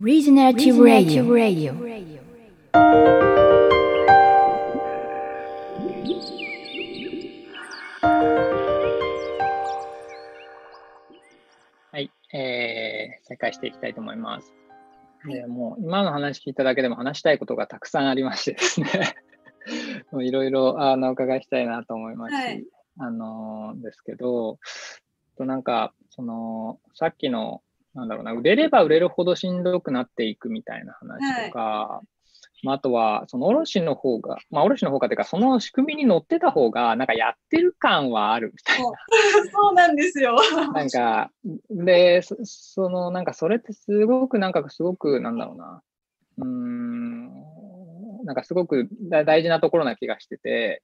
Regenerative Radio. はい、えー、再開していきたいと思います。でもう今の話聞いただけでも話したいことがたくさんありましてですね いろいろあのお伺いしたいなと思いますし、はい、あのですけど、となんか、その、さっきの、なんだろうな、売れれば売れるほどしんどくなっていくみたいな話とか、はい、まあ、あとは、その卸の方が、まあ、卸の方がっていうか、その仕組みに乗ってた方が、なんかやってる感はあるみたいな。そう なんですよ。なんか、で、その、なんかそれってすごく、なんかすごく、なんだろうな、うん、なんかすごく大事なところな気がしてて、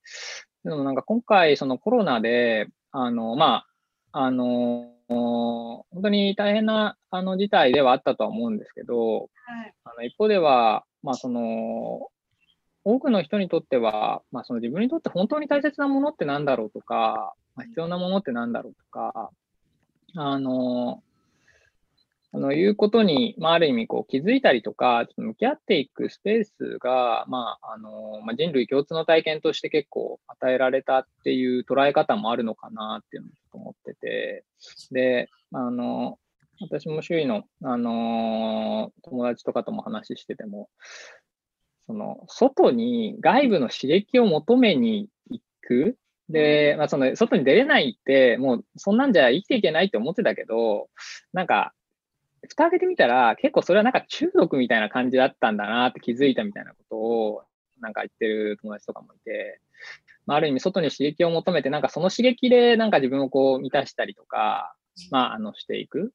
でもなんか今回、そのコロナで、あの、まあ、あの、本当に大変なあの事態ではあったとは思うんですけど、はい、あの一方では、まあ、その多くの人にとっては、まあ、その自分にとって本当に大切なものって何だろうとか、まあ、必要なものって何だろうとか、あのあのいうことに、まあ、ある意味こう気づいたりとか、ちょっと向き合っていくスペースが、まああのまあ、人類共通の体験として結構与えられたっていう捉え方もあるのかなっていうのを思ってて、で、あの私も周囲の、あの友達とかとも話してても、その外に外部の刺激を求めに行く。で、まあ、その外に出れないって、もうそんなんじゃ生きていけないって思ってたけど、なんか蓋開けてみたら、結構それはなんか中毒みたいな感じだったんだなって気づいたみたいなことを、なんか言ってる友達とかもいて、まあ、ある意味外に刺激を求めて、なんかその刺激でなんか自分をこう満たしたりとか、まあ、あの、していく。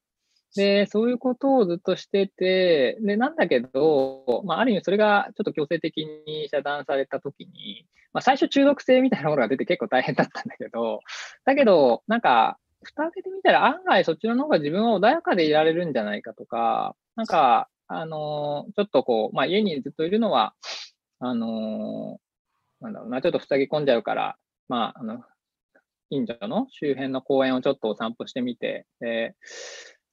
で、そういうことをずっとしてて、で、なんだけど、まあ、ある意味それがちょっと強制的に遮断されたときに、まあ、最初中毒性みたいなものが出て結構大変だったんだけど、だけど、なんか、蓋開けてみたら案外そっちの方が自分は穏やかでいられるんじゃないかとか、なんか、あのー、ちょっとこう、まあ家にずっといるのは、あのー、なんだろうな、ちょっと塞ぎ込んじゃうから、まあ、あの、近所の周辺の公園をちょっとお散歩してみて、で、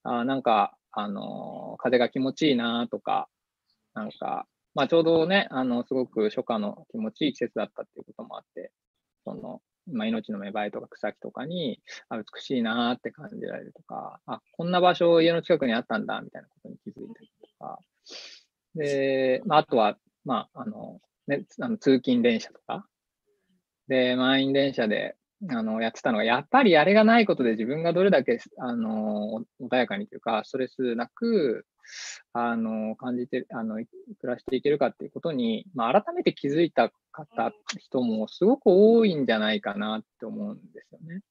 あなんか、あのー、風が気持ちいいなとか、なんか、まあちょうどね、あの、すごく初夏の気持ちいい季節だったっていうこともあって、その、まあ、命の芽生えとか草木とかに、あ、美しいなって感じられるとか、あ、こんな場所家の近くにあったんだ、みたいなことに気づいたりとか、で、まあ、あとは、まあ、あの、ね、あの通勤電車とか、で、満員電車で、あの、やってたのが、やっぱりあれがないことで自分がどれだけ、あの、穏やかにというか、ストレスなく、あの、感じて、あの、暮らしていけるかっていうことに、まあ、改めて気づいた方、人もすごく多いんじゃないかなって思うんですよね。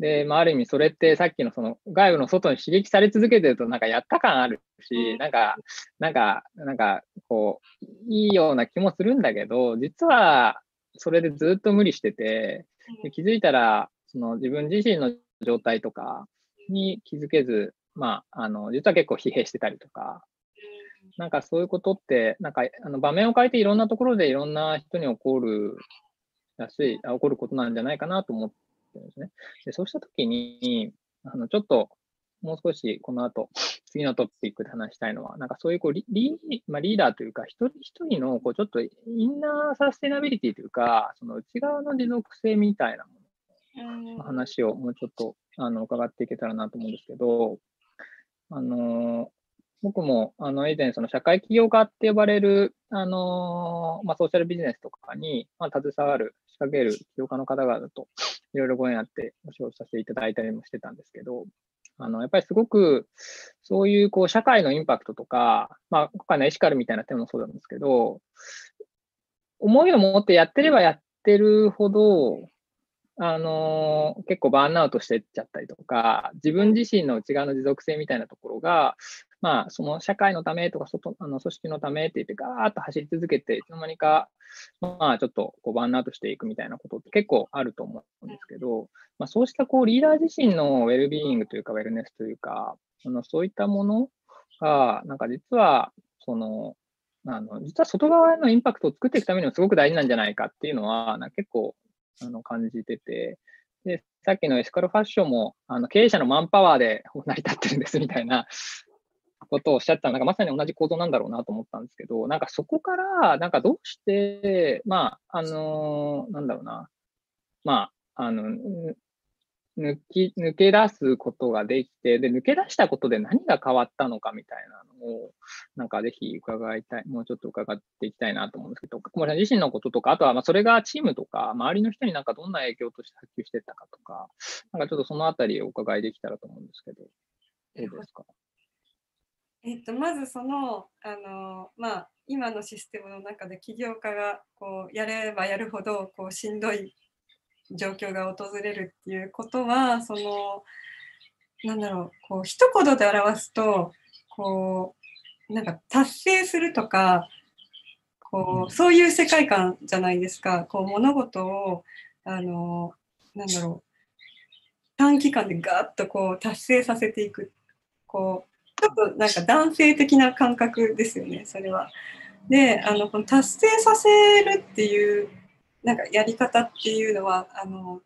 で、まあ、ある意味それってさっきのその外部の外に刺激され続けてるとなんかやった感あるし、なんか、なんか、なんかこう、いいような気もするんだけど、実はそれでずっと無理してて、で気づいたら、その自分自身の状態とかに気づけず、まあ、あの、実は結構疲弊してたりとか、なんかそういうことって、なんかあの場面を変えていろんなところでいろんな人に起こるやすい、起こることなんじゃないかなと思ってるんですね。でそうしたときに、あのちょっともう少しこの後、次のトピックで話したいのは、なんかそういうこうリリ,、まあ、リーダーというか、一人一人のこうちょっとインナーサステナビリティというか、その内側の持続性みたいなものの話をもうちょっとあの伺っていけたらなと思うんですけど、あの僕もあの以前、その社会起業家って呼ばれる、あのまあ、ソーシャルビジネスとかに、まあ、携わる、仕掛ける起業家の方々といろいろご縁あってお仕事させていただいたりもしてたんですけど、あのやっぱりすごくそういうこう社会のインパクトとか、まあ、今回のエシカルみたいな点もそうなんですけど、思いを持ってやってればやってるほど、あの結構バーンアウトしてっちゃったりとか、自分自身の内側の持続性みたいなところが、まあ、その社会のためとか外、あの組織のためって言って、ガーッと走り続けて、いつの間にか、まあ、ちょっとこうバンアウトしていくみたいなことって結構あると思うんですけど、まあ、そうしたこうリーダー自身のウェルビーイングというか、ウェルネスというか、あのそういったものが、なんか実は、その、あの実は外側のインパクトを作っていくためにもすごく大事なんじゃないかっていうのは、な結構あの感じてて、で、さっきのエスカルファッションも、あの経営者のマンパワーで成り立ってるんですみたいなことをおっしゃったなんかまさに同じ構造なんだろうなと思ったんですけど、なんかそこから、なんかどうして、まあ、あの、なんだろうな、まあ、あの、抜き、抜け出すことができて、で、抜け出したことで何が変わったのかみたいなのを、なんかぜひ伺いたい、もうちょっと伺っていきたいなと思うんですけど、小森さん自身のこととか、あとはまそれがチームとか、周りの人になんかどんな影響として波及してったかとか、なんかちょっとそのあたりをお伺いできたらと思うんですけど、どうですか？えっと、まずその、あの、まあ、今のシステムの中で起業家がこうやればやるほどこうしんどい状況が訪れるっていうことはそのなんだろうこう一言で表すとこうなんか達成するとかこうそういう世界観じゃないですか。こう物事をあのなんだろう短期間でガーッとこう達成させていくこうちょっとなんか男性的な感覚ですよねそれは。であのこの達成させるっていうなんかやり方っていうのはあの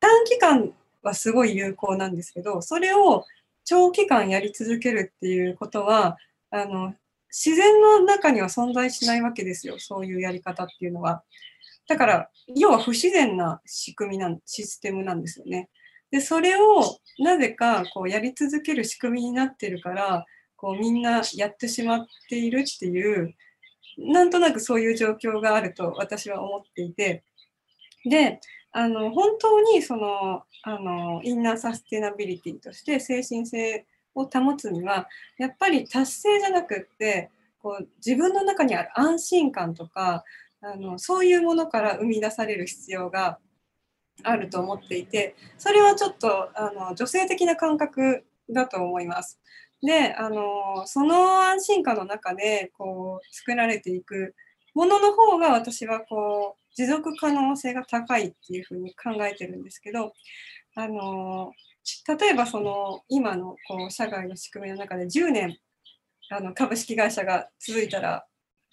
短期間はすごい有効なんですけどそれを長期間やり続けるっていうことはあの自然の中には存在しないわけですよそういうやり方っていうのは。だから要は不自然な仕組みなシステムなんですよね。でそれをなぜかこうやり続ける仕組みになってるからこうみんなやってしまっているっていうなんとなくそういう状況があると私は思っていて、で、あの本当にそのあのインナーサステナビリティとして精神性を保つには、やっぱり達成じゃなくって、こう自分の中にある安心感とか、あのそういうものから生み出される必要があると思っていて、それはちょっとあの女性的な感覚だと思います。であのその安心感の中でこう作られていくものの方が私はこう持続可能性が高いっていうふうに考えてるんですけどあの例えばその今のこう社外の仕組みの中で10年あの株式会社が続いたら、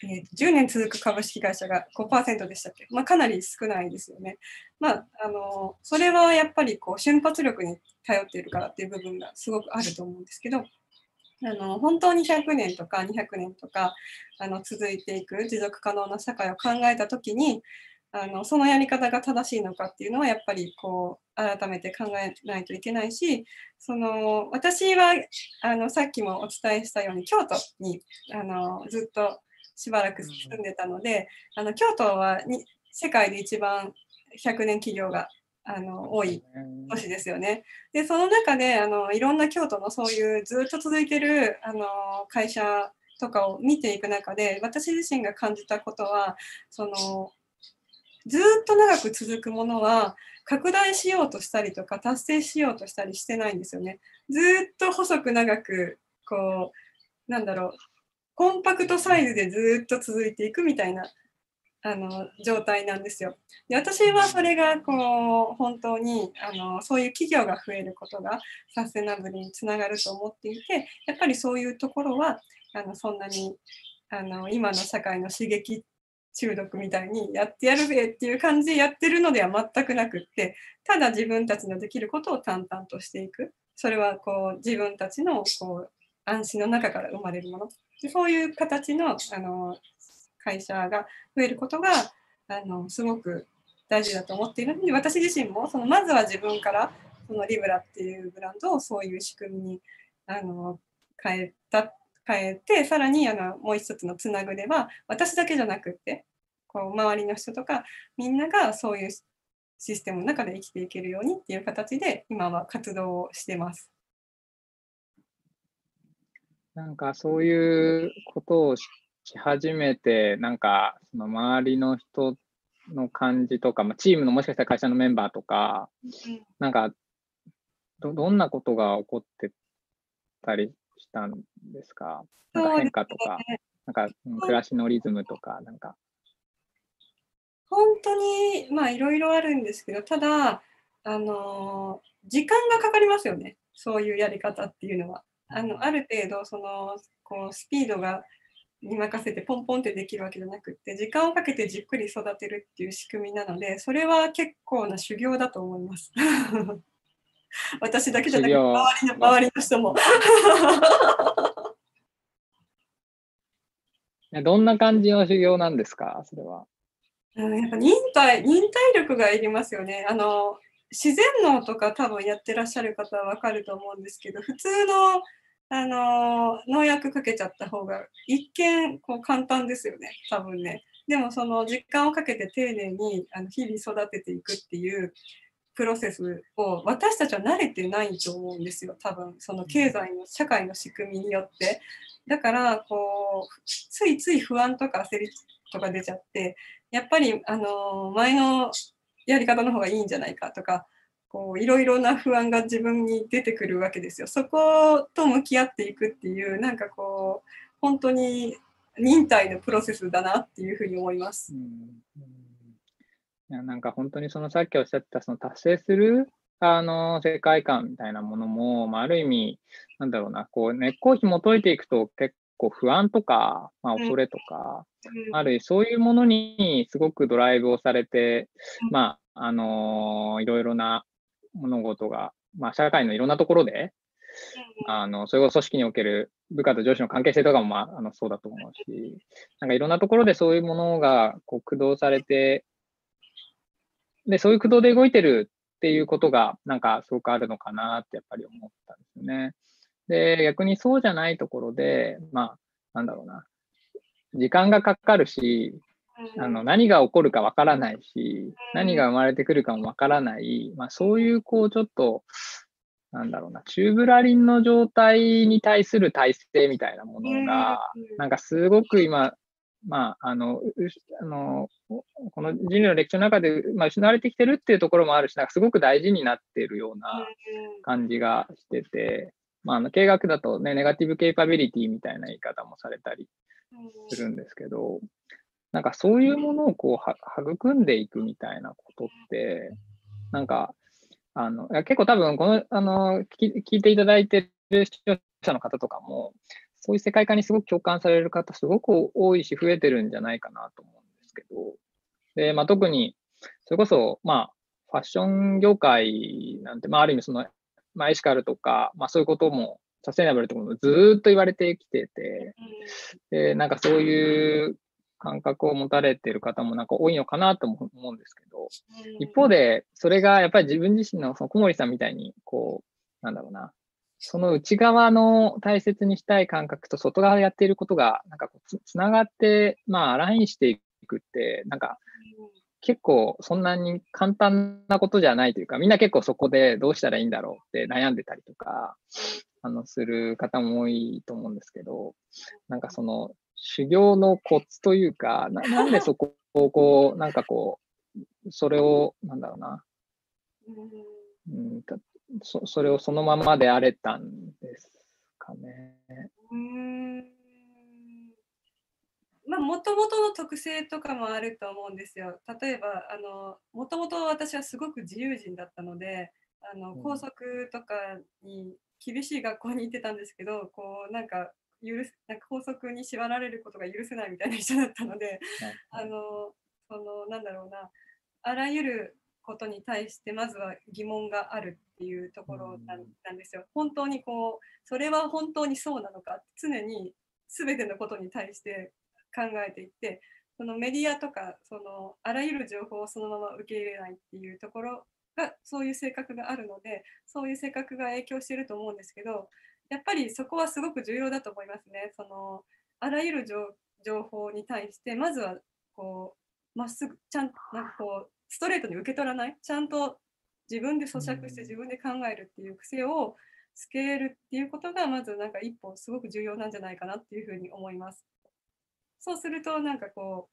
えー、10年続く株式会社が5%でしたっけ、まあ、かなり少ないですよね。まあ、あのそれはやっぱりこう瞬発力に頼っているからっていう部分がすごくあると思うんですけどあの本当に100年とか200年とかあの続いていく持続可能な社会を考えた時にあのそのやり方が正しいのかっていうのはやっぱりこう改めて考えないといけないしその私はあのさっきもお伝えしたように京都にあのずっとしばらく住んでたので、あの京都はに世界で一番100年企業があの多い都市ですよね。でその中であのいろんな京都のそういうずっと続いてるあの会社とかを見ていく中で私自身が感じたことはそのずっと長く続くものは拡大しようとしたりとか達成しようとしたりしてないんですよね。ずっと細く長くこうなんだろうコンパクトサイズでずっと続いていくみたいなあの状態なんですよ。で私はそれがこう本当にあのそういう企業が増えることがサステナブルにつながると思っていてやっぱりそういうところはあのそんなにあの今の社会の刺激中毒みたいにやってやるぜっていう感じでやってるのでは全くなくってただ自分たちのできることを淡々としていくそれはこう自分たちのこう安心の中から生まれるものでそういう形のあの会社が増えることがあのすごく大事だと思っているので私自身もそのまずは自分からそのリブラっていうブランドをそういう仕組みにあの変えた変えてさらにあのもう一つのつなぐでは私だけじゃなくってこう周りの人とかみんながそういうシステムの中で生きていけるようにっていう形で今は活動をしてます。なんかそういうことをし始めて、なんか、その周りの人の感じとか、まあ、チームのもしかしたら会社のメンバーとか、なんかど、どんなことが起こってたりしたんですか？なんか変化とか、なんか暮らしのリズムとか、なんか。本当に、まあいろいろあるんですけど、ただ、あの時間がかかりますよね。そういうやり方っていうのは。あのある程度そのこうスピードがに任せてポンポンってできるわけじゃなくって時間をかけてじっくり育てるっていう仕組みなのでそれは結構な修行だと思います。私だけじゃなくて周りの周りの人も どんな感じの修行なんですか、それは。うん、やっぱ忍耐、忍耐力がいりますよね。あの、自然農とか多分やってらっしゃる方はわかると思うんですけど、普通の、あの農薬かけちゃった方が一見こう簡単ですよね、多分ね。でもその時間をかけて丁寧にあの日々育てていくっていうプロセスを私たちは慣れてないと思うんですよ、多分その経済の社会の仕組みによって。だからこうついつい不安とか焦りとか出ちゃってやっぱりあの前のやり方の方がいいんじゃないかとかこういろいろな不安が自分に出てくるわけですよ。そこと向き合っていくっていうなんかこう本当に忍耐のプロセスだなっていうふうに思います。うん、いやなんか本当にそのさっきおっしゃったその達成するあの世界観みたいなものも、まあ、ある意味なんだろうなこう根っこを紐解いていくと結構不安とか、まあ、恐れとか、うん、あるそういうものにすごくドライブをされて、うん、まああのー、いろいろな物事が、まあ、社会のいろんなところで、あの、それこそ組織における部下と上司の関係性とかも、まあ、あのそうだと思うし、なんかいろんなところでそういうものがこう駆動されて、で、そういう駆動で動いてるっていうことが、なんかすごくあるのかなってやっぱり思ったんですよね。で、逆にそうじゃないところで、まあ、なんだろうな、時間がかかるし、あの何が起こるかわからないし、何が生まれてくるかもわからない、まあ、そういうこうちょっと、なんだろうな、チューブラリンの状態に対する体制みたいなものが、なんかすごく今、まあ、あの、あのこの人類の歴史の中で、まあ、失われてきてるっていうところもあるし、なんかすごく大事になっているような感じがしてて、まあ、あの経学だとね、ネガティブケイパビリティみたいな言い方もされたりするんですけど、なんかそういうものをこう育んでいくみたいなことって、なんか、あの結構多分このあの聞いていただいてる視聴者の方とかも、そういう世界観にすごく共感される方、すごく多いし、増えてるんじゃないかなと思うんですけど、でまあ、特に、それこそ、まあ、ファッション業界なんて、まあ、ある意味その、まあ、エシカルとか、まあ、そういうことも、サステナブルってこともずっと言われてきてて、でなんかそういう感覚を持たれている方もなんか多いのかなと思うんですけど、一方で、それがやっぱり自分自身のその小森さんみたいに、こう、なんだろうな、その内側の大切にしたい感覚と外側でやっていることが、なんかこうつながって、まあ、アラインしていくって、なんか、結構そんなに簡単なことじゃないというか、みんな結構そこでどうしたらいいんだろうって悩んでたりとか、あの、する方も多いと思うんですけど、なんかその修行のコツというか、な なんでそこをこう、なんかこう、それを、なんだろうな、うん、そそれをそのままであれたんですかね。うんまあ、もともとの特性とかもあると思うんですよ。例えば、あの、もともと私はすごく自由人だったので、あの、校則とかに厳しい学校に行ってたんですけど、こう、なんか、許すなんか法則に縛られることが許せないみたいな人だったので、あのそのなんだろうなあらゆることに対してまずは疑問があるっていうところなんなんですよ。本当にこうそれは本当にそうなのか常に全てのことに対して考えていってそのメディアとかそのあらゆる情報をそのまま受け入れないっていうところがそういう性格があるのでそういう性格が影響してると思うんですけどやっぱりそこはすごく重要だと思いますね。そのあらゆる情報に対してまずはこうまっすぐちゃんとなんかこうストレートに受け取らないちゃんと自分で咀嚼して自分で考えるっていう癖をつけるっていうことがまずなんか一歩すごく重要なんじゃないかなっていうふうに思います。そうするとなんかこ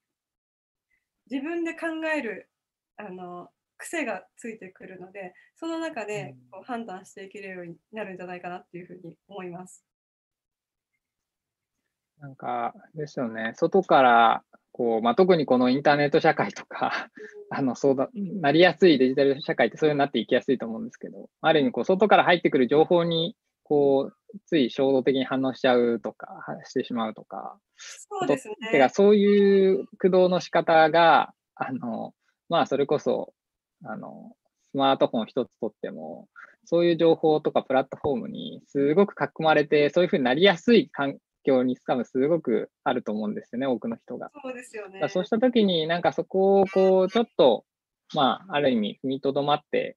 う自分で考えるあの癖がついてくるのでその中でこう判断していけるようになるんじゃないかなっていうふうに思います。なんかですよね。外からこう、まあ、特にこのインターネット社会とか、あのそうだなりやすいデジタル社会ってそういうになっていきやすいと思うんですけどある意味こう外から入ってくる情報にこうつい衝動的に反応しちゃうとかしてしまうとかそうですねてかそういう駆動の仕方があのまあそれこそあの、スマートフォン一つとっても、そういう情報とかプラットフォームにすごく囲まれて、そういうふうになりやすいかん境に多分すごくあると思うんですよね、多くの人が。そうですよね。そうしたときに、なんかそこをこう、ちょっと、まあ、ある意味踏みとどまって、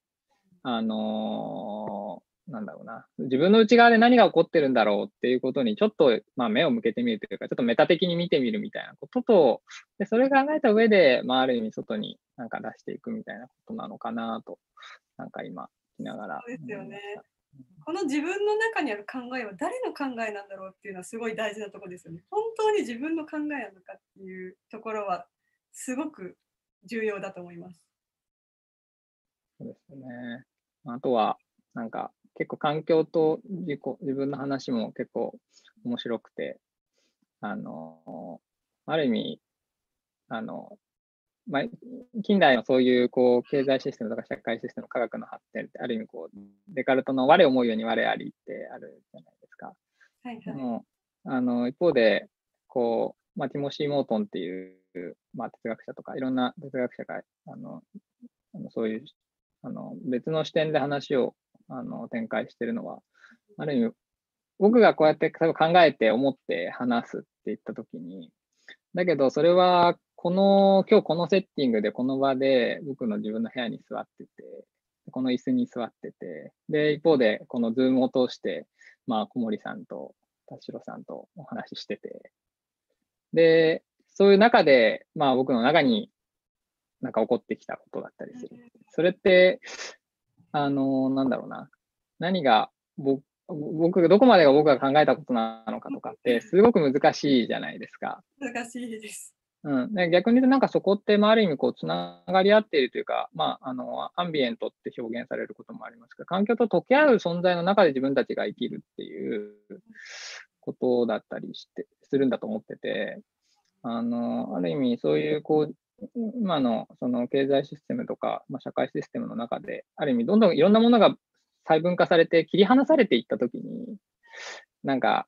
あのーなんだろうな、自分の内側で何が起こってるんだろうっていうことに、ちょっと、まあ、目を向けてみるというか、ちょっとメタ的に見てみるみたいなことと、でそれを考えた上で、まあ、ある意味外になんか出していくみたいなことなのかなと、なんか今、聞きながらそうですよね。この自分の中にある考えは誰の考えなんだろうっていうのはすごい大事なところですよね。本当に自分の考えなのかっていうところはすごく重要だと思います。そうですよね。あとは、なんか、結構環境と自己自分の話も結構面白くて、あの、ある意味、あの、まあ、近代のそういうこう経済システムとか社会システム、科学の発展って、ある意味こう、デカルトの我思うように我ありってあるじゃないですか。はいはい。でも、あの、一方で、こう、まあ、ティモシー・モートンっていう、まあ、哲学者とか、いろんな哲学者が、あの、あのそういう、あの、別の視点で話を、あの、展開してるのは、ある意味、僕がこうやって考えて思って話すって言ったときに、だけど、それは、この、今日このセッティングで、この場で、僕の自分の部屋に座ってて、この椅子に座ってて、で、一方で、このズームを通して、まあ、小森さんと田代さんとお話ししてて、で、そういう中で、まあ僕の中になんか起こってきたことだったりする。それって、あの、なんだろうな、何が僕、僕が、どこまでが僕が考えたことなのかとかって、すごく難しいじゃないですか。難しいです。うん、で逆に言うと、なんかそこって、まあ、ある意味、こう、つながり合っているというか、まあ、あの、アンビエントって表現されることもありますが、環境と溶け合う存在の中で自分たちが生きるっていうことだったりして、するんだと思ってて、あの、ある意味、そういう、こう、今のその経済システムとか、まあ、社会システムの中で、ある意味、どんどんいろんなものが細分化されて切り離されていったときに、なんか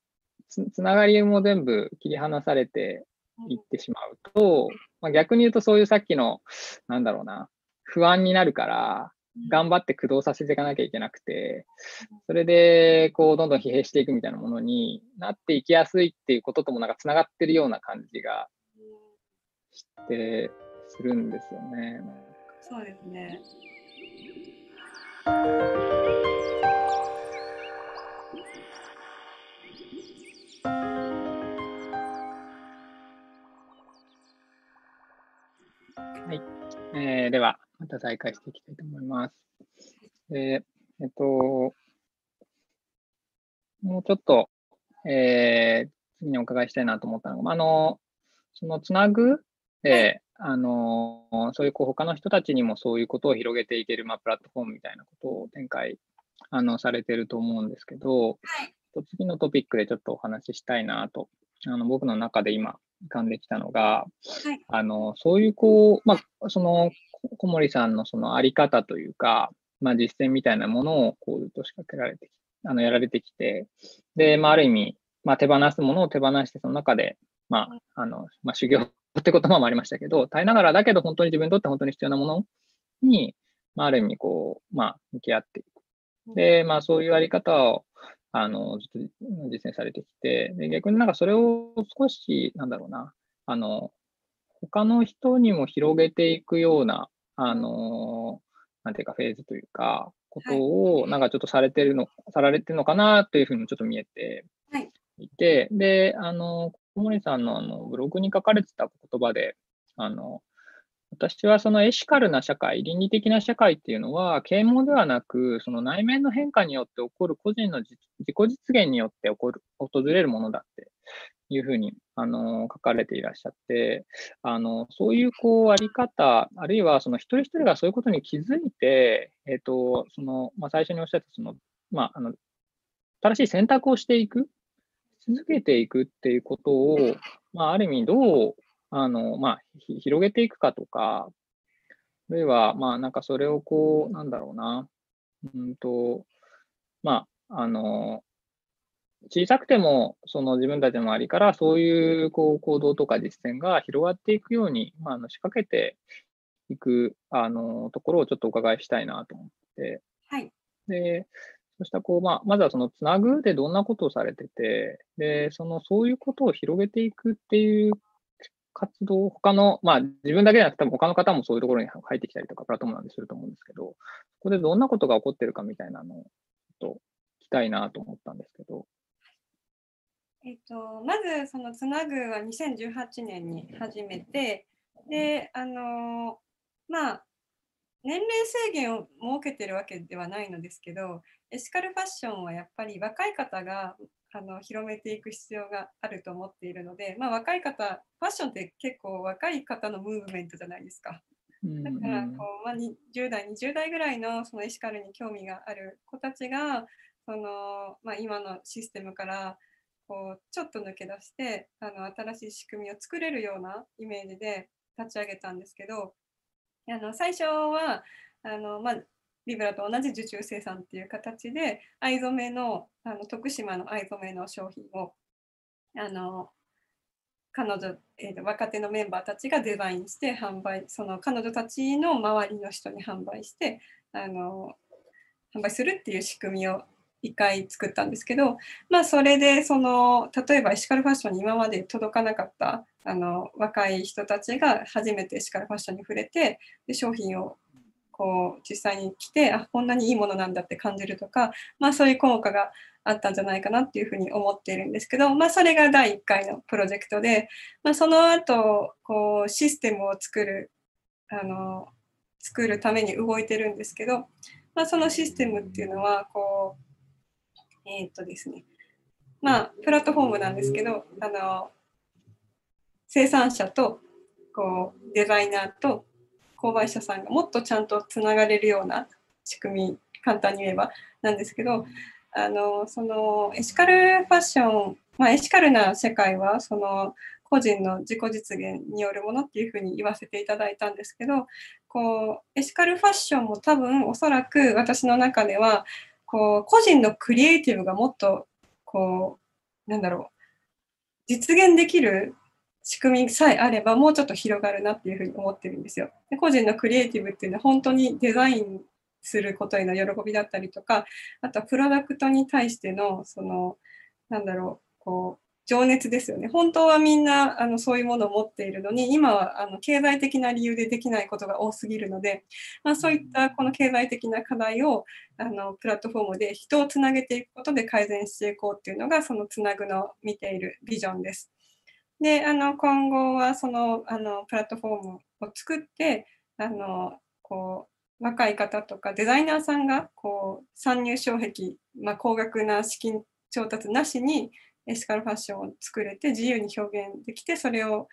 つ、つながりも全部切り離されていってしまうと、まあ、逆に言うとそういうさっきの、なんだろうな、不安になるから、頑張って駆動させていかなきゃいけなくて、それで、こう、どんどん疲弊していくみたいなものになっていきやすいっていうことともなんかつながってるような感じがして、するんですよね。そうですね。えーでは、また再開していきたいと思います。でえっと、もうちょっと、えー次にお伺いしたいなと思ったのが、まああの、そのつなぐで、あの、そういうこう他の人たちにもそういうことを広げていける、まあ、プラットフォームみたいなことを展開あのされてると思うんですけど、はい。次のトピックでちょっとお話ししたいなと、あの僕の中で今浮かんできたのが、はい。あの、そういうこう、まあ、その、こ小森さんのそのあり方というか、まあ、実践みたいなものをこうずっと仕掛けられてき、あの、やられてきて、で、まあ、ある意味、まあ、手放すものを手放して、その中で、まあ、あの、まあ、修行って言葉もありましたけど、耐えながらだけど本当に自分にとって本当に必要なものに、まあ、ある意味、こう、まあ、向き合っていく。で、まあ、そういうあり方を、あの、ずっと実践されてきて、で、逆になんかそれを少し、なんだろうな、あの、他の人にも広げていくような、あの、なんていうか、フェーズというか、ことを、なんかちょっとされてるの、さられてるのかなというふうにもちょっと見えて。はいいて、で、あの、小森さんのあのブログに書かれてた言葉で、あの、私はそのエシカルな社会、倫理的な社会っていうのは、啓蒙ではなく、その内面の変化によって起こる個人の自己実現によって起こる、訪れるものだっていうふうに、あの、書かれていらっしゃって、あの、そういうこう、あり方、あるいはその一人一人がそういうことに気づいて、えっ、と、その、まあ、最初におっしゃった、その、まあ、あの、正しい選択をしていく、続けていくっていうことを、まあ、ある意味どう、あの、まあ、ひ広げていくかとか、あるいは、まあ、なんかそれをこう、なんだろうな、うんと、まあ、あの、小さくても、その自分たちの周りからそういうこう行動とか実践が広がっていくように、まあ、あの仕掛けていくあのところをちょっとお伺いしたいなと思って、はい。で、そうしたこう、まあ、まずはそのつなぐでどんなことをされてて、で、そのそういうことを広げていくっていう活動、他の、まあ自分だけじゃなくて、多分他の方もそういうところに入ってきたりとか、プラットフォームなんですると思うんですけど、ここでどんなことが起こってるかみたいなのを、ちょっと聞きたいなと思ったんですけど。えっと、まずそのつなぐは2018年に始めて、で、あの、まあ、年齢制限を設けてるわけではないのですけど、エシカルファッションはやっぱり若い方があの広めていく必要があると思っているので、まあ、若い方、ファッションって結構若い方のムーブメントじゃないですか。だからこう、まあ、10代、20代ぐらいのそのエシカルに興味がある子たちが、そのまあ、今のシステムからこうちょっと抜け出してあの新しい仕組みを作れるようなイメージで立ち上げたんですけどあの最初はあの、まあ、ビブラと同じ受注生産っていう形で藍染めのあの徳島の藍染めの商品をあの彼女、えー、若手のメンバーたちがデザインして販売その彼女たちの周りの人に販売してあの販売するっていう仕組みを1回作ったんですけど、まあ、それでその例えばエシカルファッションに今まで届かなかったあの若い人たちが初めてエシカルファッションに触れてで商品をこう実際に来てあこんなにいいものなんだって感じるとか、まあ、そういう効果があったんじゃないかなっていうふうに思っているんですけど、まあ、それが第1回のプロジェクトで、まあ、その後こうシステムを作るあの作るために動いてるんですけど、まあ、そのシステムっていうのはこうえー、っとですね、まあ、プラットフォームなんですけど、あの、生産者と、こう、デザイナーと購買者さんがもっとちゃんとつながれるような仕組み、簡単に言えばなんですけど、あの、その、エシカルファッション、まあ、エシカルな世界は、その、個人の自己実現によるものっていうふうに言わせていただいたんですけどこうエシカルファッションも多分おそらく私の中ではこう個人のクリエイティブがもっとこうなんだろう実現できる仕組みさえあればもうちょっと広がるなっていうふうに思ってるんですよ。で個人のクリエイティブっていうのは本当にデザインすることへの喜びだったりとかあとはプロダクトに対してのそのなんだろうこう情熱ですよね。本当はみんなあのそういうものを持っているのに、今はあの経済的な理由でできないことが多すぎるので、まあ、そういったこの経済的な課題をあのプラットフォームで人をつなげていくことで改善していこうっていうのが、そのつなぐの見ているビジョンです。で、あの今後はそのあのプラットフォームを作って、あのこう若い方とかデザイナーさんがこう参入障壁、まあ、高額な資金調達なしにエシカルファッションを作れて自由に表現できてそれを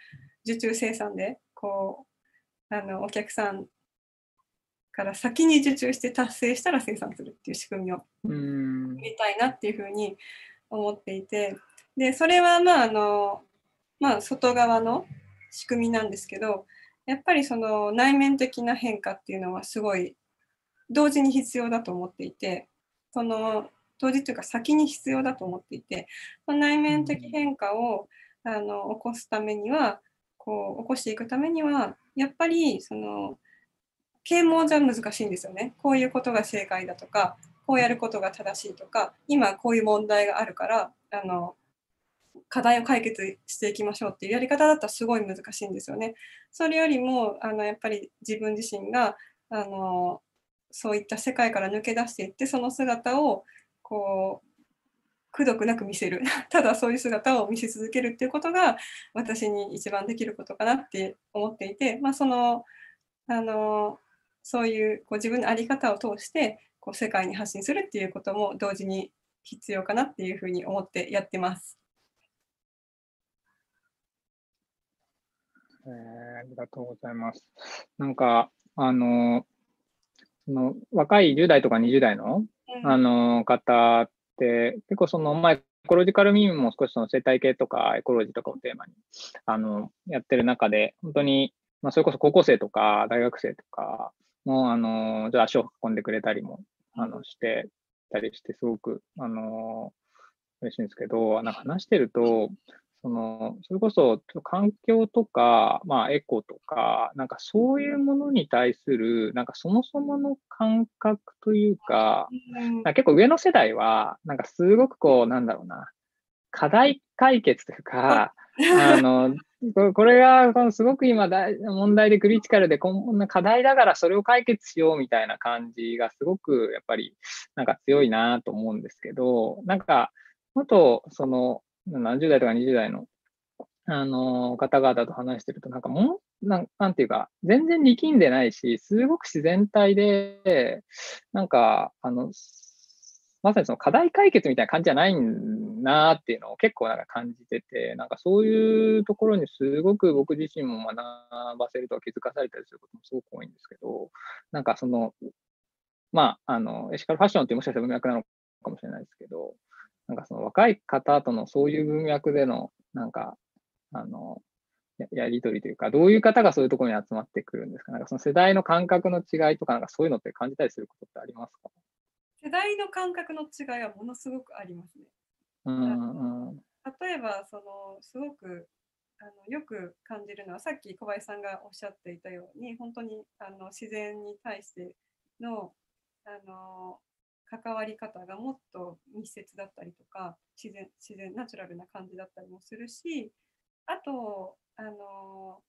受注生産でこうあのお客さんから先に受注して達成したら生産するっていう仕組みを見たいなっていうふうに思っていてでそれはまああの、まあ、外側の仕組みなんですけどやっぱりその内面的な変化っていうのはすごい同時に必要だと思っていてその当時というか先に必要だと思っていて、ま内面的変化をあの起こすためにはこう起こしていくためにはやっぱりその啓蒙じゃ難しいんですよね。こういうことが正解だとかこうやることが正しいとか今こういう問題があるからあの課題を解決していきましょうっていうやり方だったらすごい難しいんですよね。それよりもあのやっぱり自分自身があのそういった世界から抜け出していってその姿をこうくどくなく見せる ただそういう姿を見せ続けるっていうことが私に一番できることかなって思っていて、まあ、そのあのそういうこう自分の在り方を通してこう世界に発信するっていうことも同時に必要かなっていうふうに思ってやってます。えー、ありがとうございます。なんか、あの、その若い10代とか20代のあの方って、結構その、まあ、エコロジカルミームも少しその生態系とかエコロジーとかをテーマにあのやってる中で、本当に、まあ、それこそ高校生とか大学生とかも、あの、じゃあ足を運んでくれたりも、あの、してたりして、すごく、あの、嬉しいんですけど、なんか話してると、その、それこそ環境とか、まあエコとか、なんかそういうものに対する、なんかそもそもの感覚というか、うん。結構上の世代は、なんかすごくこう、なんだろうな、課題解決というか、あの、ここれがこのすごく今大問題でクリティカルでこんな課題だからそれを解決しようみたいな感じがすごくやっぱりなんか強いなと思うんですけど、なんかもっとその何十代とか20代のあの方々と話してるとなんかもうなんなんていうか全然力んでないし、すごく自然体で、なんかあのまさにその課題解決みたいな感じじゃないなーっていうのを結構なんか感じてて、なんかそういうところにすごく僕自身も学ばせるとか気づかされたりすることもすごく多いんですけど、なんかその、まあ、あの、エシカルファッションってもしかしたら文脈なのかもしれないですけど、なんかその若い方とのそういう文脈での、なんか、あの、ややりとりというか、どういう方がそういうところに集まってくるんですか？なんかその世代の感覚の違いとか、なんかそういうのって感じたりすることってありますか？世代の感覚の違いはものすごくありますね。うんうん例えばそのすごくあのよく感じるのはさっき小林さんがおっしゃっていたように本当にあの自然に対してのあの関わり方がもっと密接だったりとか自然自然ナチュラルな感じだったりもするしあとあの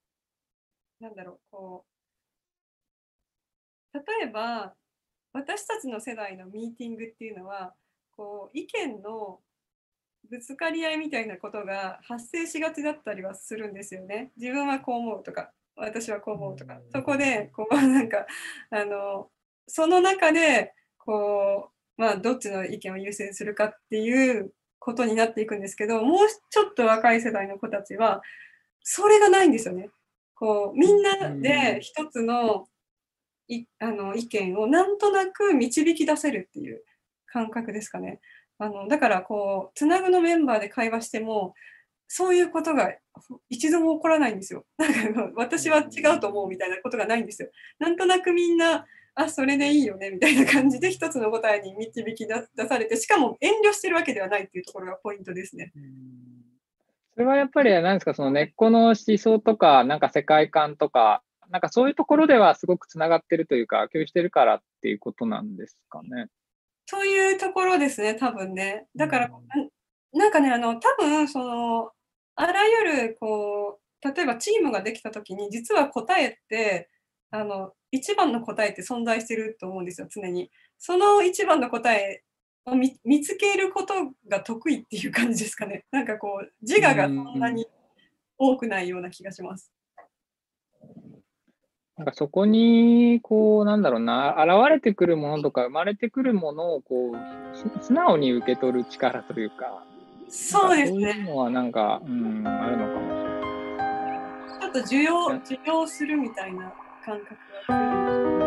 なんだろうこう例えば私たちの世代のミーティングっていうのはこう意見のぶつかり合いみたいなことが発生しがちだったりはするんですよね。自分はこう思うとか私はこう思うとかそこでこうなんかあのその中でこうまあどっちの意見を優先するかっていうことになっていくんですけどもうちょっと若い世代の子たちはそれがないんですよね。こうみんなで一つのいあの意見をなんとなく導き出せるっていう感覚ですかね。あのだからこうつなぐのメンバーで会話してもそういうことが一度も起こらないんですよ。なんか私は違うと思うみたいなことがないんですよ。なんとなくみんなあそれでいいよねみたいな感じで一つの答えに導き出出されてしかも遠慮してるわけではないっていうところがポイントですね。それはやっぱり何ですか、その根っこの思想とか、なんか世界観とか、なんかそういうところではすごくつながってるというか、共有してるからっていうことなんですかね。そういうところですね、多分ね。だから、なんかね、あの、多分その、あらゆる、こう、例えばチームができたときに、実は答えって、あの、一番の答えって存在してると思うんですよ、常に。その一番の答えを見見つけることが得意っていう感じですかね。なんかこう、自我がそんなに多くないような気がします。なんかそこに、こう、なんだろうな、現れてくるものとか、生まれてくるものを、こう、す素直に受け取る力というか、そうですね。そういうのはなんか、うん、あるのかもしれない。ちょっと受容、受容するみたいな kanka.